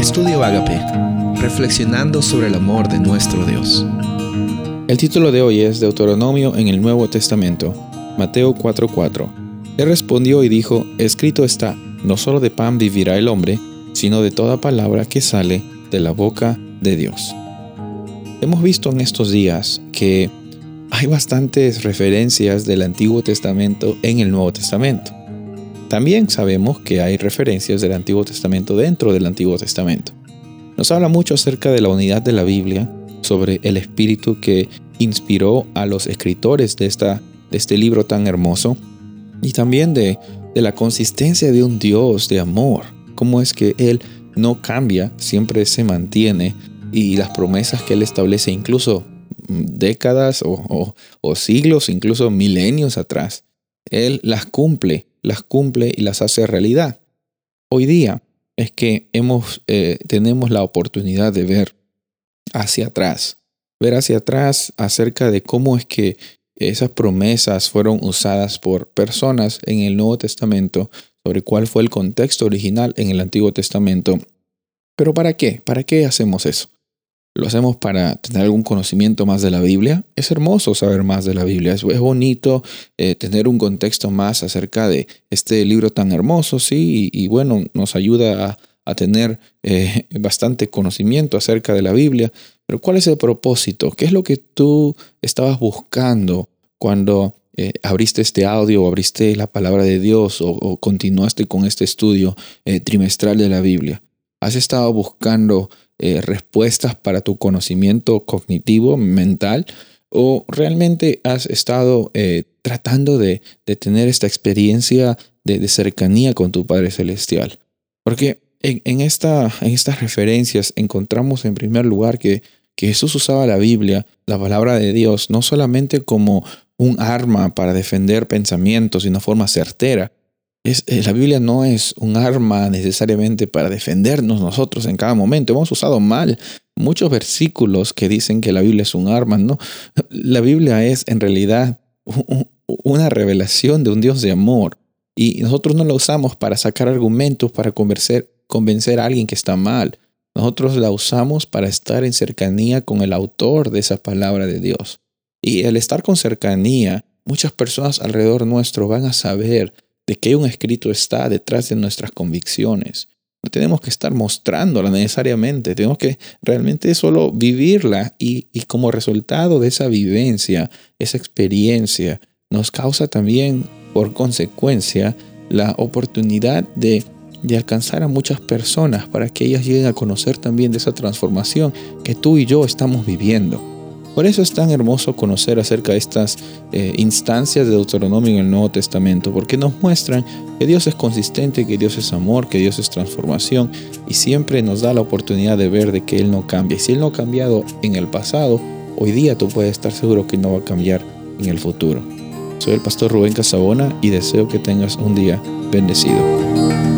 Estudio Agape, reflexionando sobre el amor de nuestro Dios. El título de hoy es Deuteronomio en el Nuevo Testamento, Mateo 4:4. Él respondió y dijo, Escrito está, no solo de pan vivirá el hombre, sino de toda palabra que sale de la boca de Dios. Hemos visto en estos días que hay bastantes referencias del Antiguo Testamento en el Nuevo Testamento. También sabemos que hay referencias del Antiguo Testamento dentro del Antiguo Testamento. Nos habla mucho acerca de la unidad de la Biblia, sobre el espíritu que inspiró a los escritores de, esta, de este libro tan hermoso y también de, de la consistencia de un Dios de amor, cómo es que Él no cambia, siempre se mantiene y las promesas que Él establece incluso décadas o, o siglos, incluso milenios atrás, Él las cumple las cumple y las hace realidad. Hoy día es que hemos, eh, tenemos la oportunidad de ver hacia atrás, ver hacia atrás acerca de cómo es que esas promesas fueron usadas por personas en el Nuevo Testamento, sobre cuál fue el contexto original en el Antiguo Testamento. Pero ¿para qué? ¿Para qué hacemos eso? Lo hacemos para tener algún conocimiento más de la Biblia. Es hermoso saber más de la Biblia, es, bonito eh, tener un contexto más acerca de este libro tan hermoso, sí, y, bueno, nos ayuda a, tener eh, bastante conocimiento acerca de la Biblia. Pero ¿cuál es el propósito? ¿Qué es lo que tú estabas buscando cuando eh, abriste este audio o abriste la palabra de Dios o, continuaste con este estudio trimestral de la Biblia? ¿Has estado buscando eh, respuestas para tu conocimiento cognitivo, mental, o realmente has estado eh, tratando de, tener esta experiencia de, cercanía con tu Padre Celestial. Porque en, esta, en estas referencias encontramos en primer lugar que, que Jesús usaba la Biblia, la palabra de Dios, no solamente como un arma para defender pensamientos de una forma certera, eh, la Biblia no es un arma necesariamente para defendernos nosotros en cada momento. Hemos usado mal muchos versículos que dicen que la Biblia es un arma. No, la Biblia es en realidad una revelación de un Dios de amor. Y nosotros no la usamos para sacar argumentos, para convencer, convencer a alguien que está mal. Nosotros la usamos para estar en cercanía con el autor de esa palabra de Dios. Y al estar con cercanía, muchas personas alrededor nuestro van a saber de que un escrito está detrás de nuestras convicciones. No tenemos que estar mostrándola necesariamente, tenemos que realmente solo vivirla y, como resultado de esa vivencia, esa experiencia, nos causa también por consecuencia la oportunidad de, de alcanzar a muchas personas para que ellas lleguen a conocer también de esa transformación que tú y yo estamos viviendo. Por eso es tan hermoso conocer acerca de estas eh, instancias de Deuteronomio en el Nuevo Testamento, porque nos muestran que Dios es consistente, que Dios es amor, que Dios es transformación y siempre nos da la oportunidad de ver de que Él no cambia. Y si Él no ha cambiado en el pasado, hoy día tú puedes estar seguro que no va a cambiar en el futuro. Soy el pastor Rubén Casabona y deseo que tengas un día bendecido.